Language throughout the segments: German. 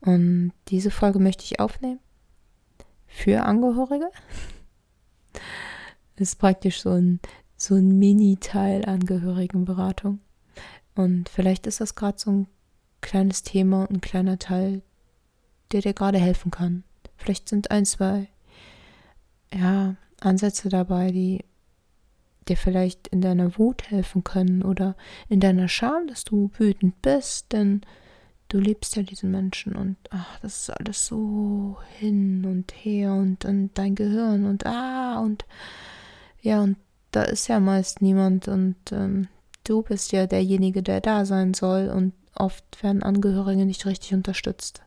Und diese Folge möchte ich aufnehmen für Angehörige. Ist praktisch so ein, so ein Mini-Teil Angehörigenberatung. Und vielleicht ist das gerade so ein kleines Thema und ein kleiner Teil, der dir gerade helfen kann. Vielleicht sind ein, zwei, ja, Ansätze dabei, die dir vielleicht in deiner Wut helfen können oder in deiner Scham, dass du wütend bist, denn du liebst ja diesen Menschen und ach, das ist alles so hin und her und, und dein Gehirn und ah und ja, und da ist ja meist niemand und ähm, du bist ja derjenige, der da sein soll und oft werden Angehörige nicht richtig unterstützt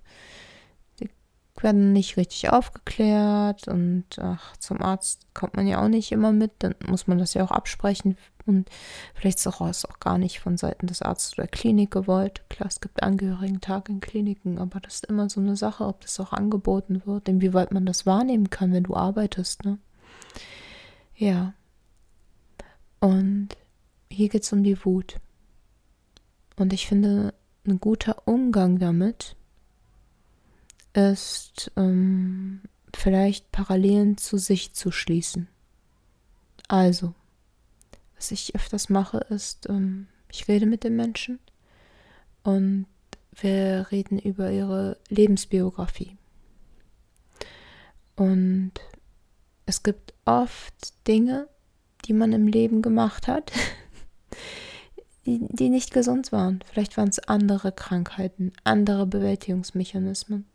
werden nicht richtig aufgeklärt und ach, zum Arzt kommt man ja auch nicht immer mit, dann muss man das ja auch absprechen und vielleicht ist auch, auch gar nicht von Seiten des Arztes oder Klinik gewollt. Klar, es gibt Angehörigentag in Kliniken, aber das ist immer so eine Sache, ob das auch angeboten wird, inwieweit man das wahrnehmen kann, wenn du arbeitest, ne? Ja. Und hier geht es um die Wut. Und ich finde, ein guter Umgang damit ist ähm, vielleicht Parallelen zu sich zu schließen. Also, was ich öfters mache, ist, ähm, ich rede mit den Menschen und wir reden über ihre Lebensbiografie. Und es gibt oft Dinge, die man im Leben gemacht hat, die, die nicht gesund waren. Vielleicht waren es andere Krankheiten, andere Bewältigungsmechanismen.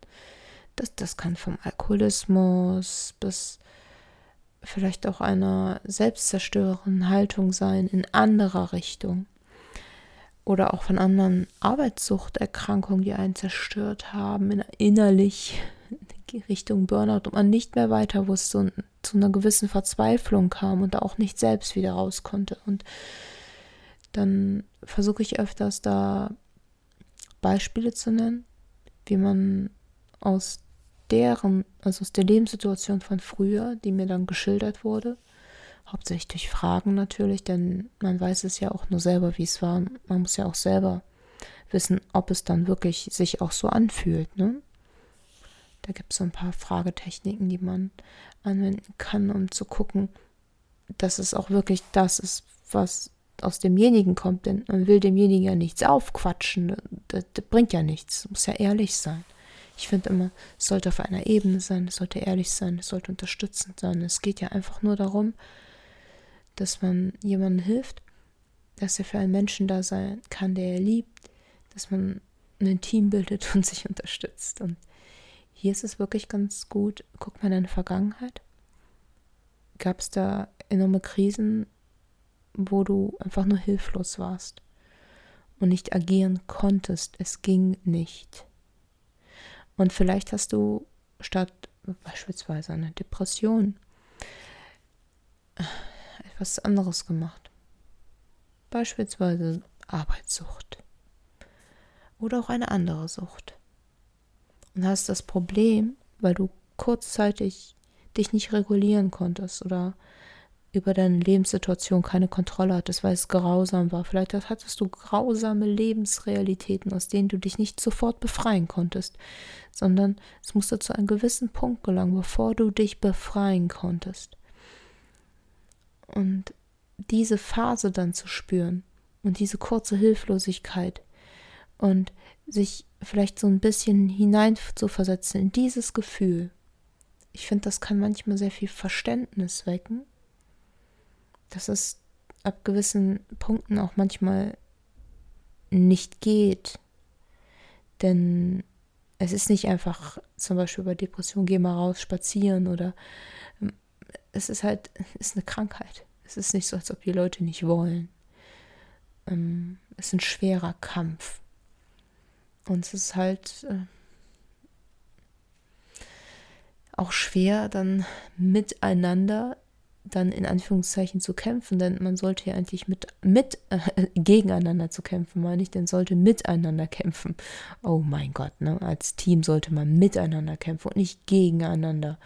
Das, das kann vom Alkoholismus bis vielleicht auch einer selbstzerstörenden Haltung sein in anderer Richtung. Oder auch von anderen Arbeitssuchterkrankungen, die einen zerstört haben, in, innerlich in Richtung Burnout und man nicht mehr weiter wusste und zu einer gewissen Verzweiflung kam und da auch nicht selbst wieder raus konnte. Und dann versuche ich öfters da Beispiele zu nennen, wie man aus deren, also aus der Lebenssituation von früher, die mir dann geschildert wurde, hauptsächlich durch Fragen natürlich, denn man weiß es ja auch nur selber, wie es war. Man muss ja auch selber wissen, ob es dann wirklich sich auch so anfühlt. Ne? Da gibt es so ein paar Fragetechniken, die man anwenden kann, um zu gucken, dass es auch wirklich das ist, was aus demjenigen kommt. Denn man will demjenigen ja nichts aufquatschen. Das, das bringt ja nichts. Muss ja ehrlich sein. Ich finde immer, es sollte auf einer Ebene sein, es sollte ehrlich sein, es sollte unterstützend sein. Es geht ja einfach nur darum, dass man jemandem hilft, dass er für einen Menschen da sein kann, der er liebt, dass man ein Team bildet und sich unterstützt. Und hier ist es wirklich ganz gut. Guck mal in deine Vergangenheit. Gab es da enorme Krisen, wo du einfach nur hilflos warst und nicht agieren konntest? Es ging nicht. Und vielleicht hast du statt beispielsweise einer Depression etwas anderes gemacht. Beispielsweise Arbeitssucht. Oder auch eine andere Sucht. Und hast das Problem, weil du kurzzeitig dich nicht regulieren konntest oder über deine Lebenssituation keine Kontrolle hattest, weil es grausam war. Vielleicht hattest du grausame Lebensrealitäten, aus denen du dich nicht sofort befreien konntest, sondern es musste zu einem gewissen Punkt gelangen, bevor du dich befreien konntest. Und diese Phase dann zu spüren und diese kurze Hilflosigkeit und sich vielleicht so ein bisschen hinein zu versetzen in dieses Gefühl. Ich finde, das kann manchmal sehr viel Verständnis wecken dass es ab gewissen Punkten auch manchmal nicht geht. Denn es ist nicht einfach, zum Beispiel bei Depression, geh mal raus, spazieren oder ähm, es ist halt, es ist eine Krankheit. Es ist nicht so, als ob die Leute nicht wollen. Ähm, es ist ein schwerer Kampf. Und es ist halt äh, auch schwer, dann miteinander dann in Anführungszeichen zu kämpfen, denn man sollte ja eigentlich mit, mit äh, gegeneinander zu kämpfen, meine ich, denn sollte miteinander kämpfen. Oh mein Gott, ne? Als Team sollte man miteinander kämpfen und nicht gegeneinander.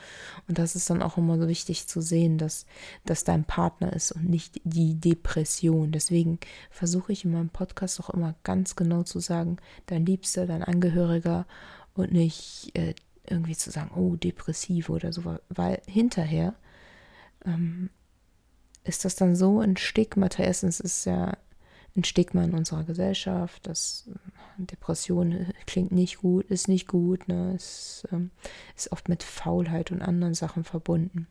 Und das ist dann auch immer so wichtig zu sehen, dass das dein Partner ist und nicht die Depression. Deswegen versuche ich in meinem Podcast auch immer ganz genau zu sagen, dein Liebster, dein Angehöriger und nicht äh, irgendwie zu sagen, oh, depressiv oder so, weil hinterher ähm, ist das dann so ein Stigmata. Erstens ist ja ein Stigma in unserer Gesellschaft, dass äh, Depression klingt nicht gut, ist nicht gut, ne? es ähm, ist oft mit Faulheit und anderen Sachen verbunden.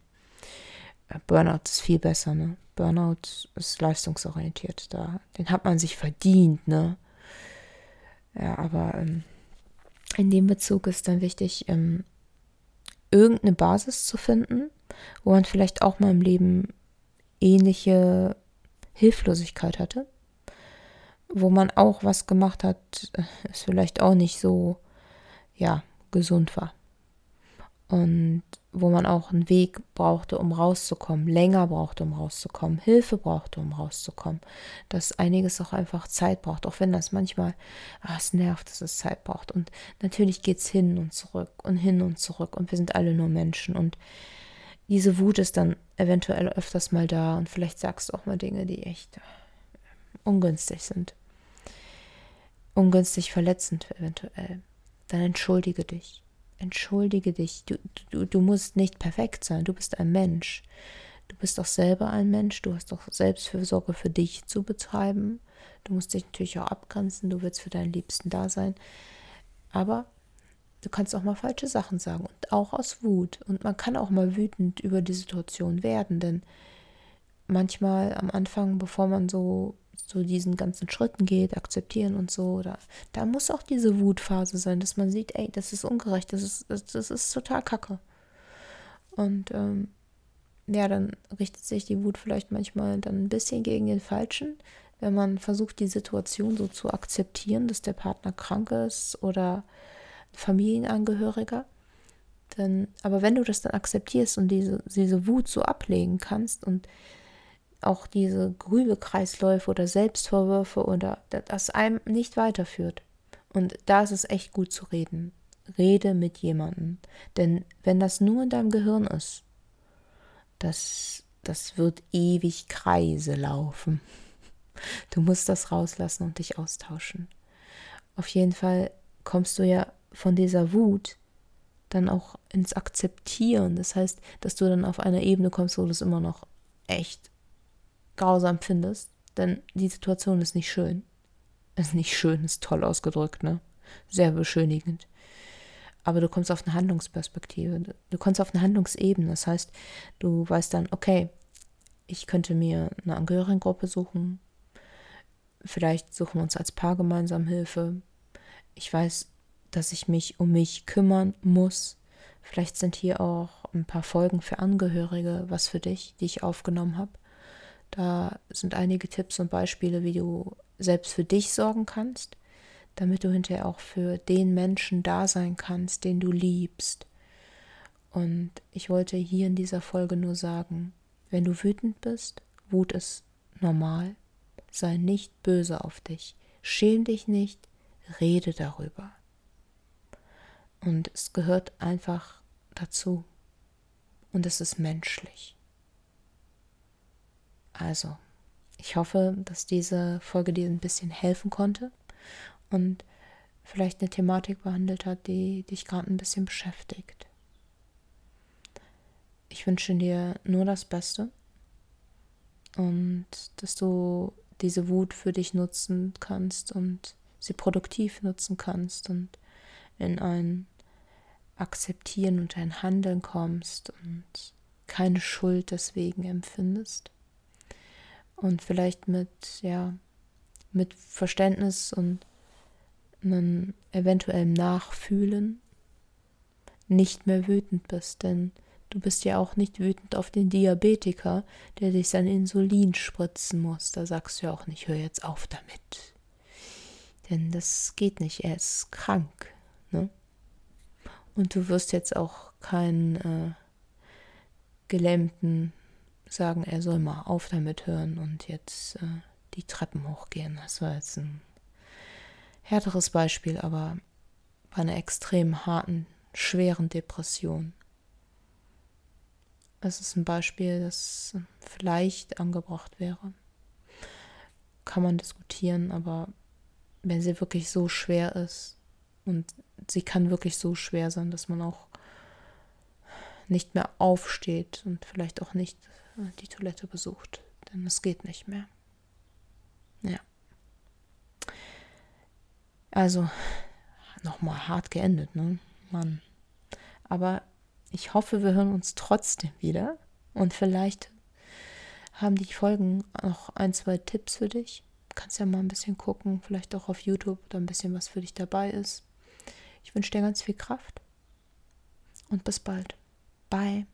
Äh, Burnout ist viel besser, ne? Burnout ist leistungsorientiert, da, den hat man sich verdient, ne? Ja, aber ähm, in dem Bezug ist dann wichtig, ähm, irgendeine Basis zu finden, wo man vielleicht auch mal im Leben ähnliche Hilflosigkeit hatte, wo man auch was gemacht hat, es vielleicht auch nicht so, ja, gesund war. Und wo man auch einen Weg brauchte, um rauszukommen, länger brauchte, um rauszukommen, Hilfe brauchte, um rauszukommen, dass einiges auch einfach Zeit braucht, auch wenn das manchmal, ah, es nervt, dass es Zeit braucht. Und natürlich geht es hin und zurück und hin und zurück und wir sind alle nur Menschen und diese Wut ist dann eventuell öfters mal da und vielleicht sagst du auch mal Dinge, die echt ungünstig sind. Ungünstig verletzend eventuell. Dann entschuldige dich entschuldige dich. Du, du, du musst nicht perfekt sein. Du bist ein Mensch. Du bist auch selber ein Mensch. Du hast doch Selbstfürsorge für dich zu betreiben. Du musst dich natürlich auch abgrenzen. Du willst für deinen Liebsten da sein. Aber du kannst auch mal falsche Sachen sagen und auch aus Wut. Und man kann auch mal wütend über die Situation werden, denn manchmal am Anfang, bevor man so so diesen ganzen Schritten geht, akzeptieren und so. Oder da muss auch diese Wutphase sein, dass man sieht, ey, das ist ungerecht, das ist, das, das ist total kacke. Und ähm, ja, dann richtet sich die Wut vielleicht manchmal dann ein bisschen gegen den Falschen, wenn man versucht, die Situation so zu akzeptieren, dass der Partner krank ist oder Familienangehöriger. Denn, aber wenn du das dann akzeptierst und diese, diese Wut so ablegen kannst und auch diese Grübekreisläufe oder Selbstvorwürfe oder das einem nicht weiterführt. Und da ist es echt gut zu reden. Rede mit jemandem. Denn wenn das nur in deinem Gehirn ist, das, das wird ewig Kreise laufen. Du musst das rauslassen und dich austauschen. Auf jeden Fall kommst du ja von dieser Wut dann auch ins Akzeptieren. Das heißt, dass du dann auf einer Ebene kommst, wo du es immer noch echt grausam findest, denn die Situation ist nicht schön. Ist nicht schön, ist toll ausgedrückt, ne? Sehr beschönigend. Aber du kommst auf eine Handlungsperspektive. Du kommst auf eine Handlungsebene. Das heißt, du weißt dann, okay, ich könnte mir eine Angehörigengruppe suchen. Vielleicht suchen wir uns als Paar gemeinsam Hilfe. Ich weiß, dass ich mich um mich kümmern muss. Vielleicht sind hier auch ein paar Folgen für Angehörige was für dich, die ich aufgenommen habe. Da sind einige Tipps und Beispiele, wie du selbst für dich sorgen kannst, damit du hinterher auch für den Menschen da sein kannst, den du liebst. Und ich wollte hier in dieser Folge nur sagen, wenn du wütend bist, Wut ist normal, sei nicht böse auf dich, schäm dich nicht, rede darüber. Und es gehört einfach dazu. Und es ist menschlich. Also, ich hoffe, dass diese Folge dir ein bisschen helfen konnte und vielleicht eine Thematik behandelt hat, die dich gerade ein bisschen beschäftigt. Ich wünsche dir nur das Beste und dass du diese Wut für dich nutzen kannst und sie produktiv nutzen kannst und in ein Akzeptieren und ein Handeln kommst und keine Schuld deswegen empfindest und vielleicht mit, ja, mit Verständnis und einem eventuellem Nachfühlen nicht mehr wütend bist, denn du bist ja auch nicht wütend auf den Diabetiker, der sich sein Insulin spritzen muss. Da sagst du ja auch nicht, hör jetzt auf damit. Denn das geht nicht, er ist krank. Ne? Und du wirst jetzt auch keinen äh, gelähmten sagen, er soll mal auf damit hören und jetzt äh, die Treppen hochgehen. Das war jetzt ein härteres Beispiel, aber bei einer extrem harten, schweren Depression. Es ist ein Beispiel, das vielleicht angebracht wäre. Kann man diskutieren, aber wenn sie wirklich so schwer ist, Und sie kann wirklich so schwer sein, dass man auch nicht mehr aufsteht und vielleicht auch nicht die Toilette besucht. Denn es geht nicht mehr. Ja. Also, nochmal hart geendet, ne? Mann. Aber ich hoffe, wir hören uns trotzdem wieder. Und vielleicht haben die Folgen noch ein, zwei Tipps für dich. Du kannst ja mal ein bisschen gucken, vielleicht auch auf YouTube, da ein bisschen was für dich dabei ist. Ich wünsche dir ganz viel Kraft und bis bald. Bye.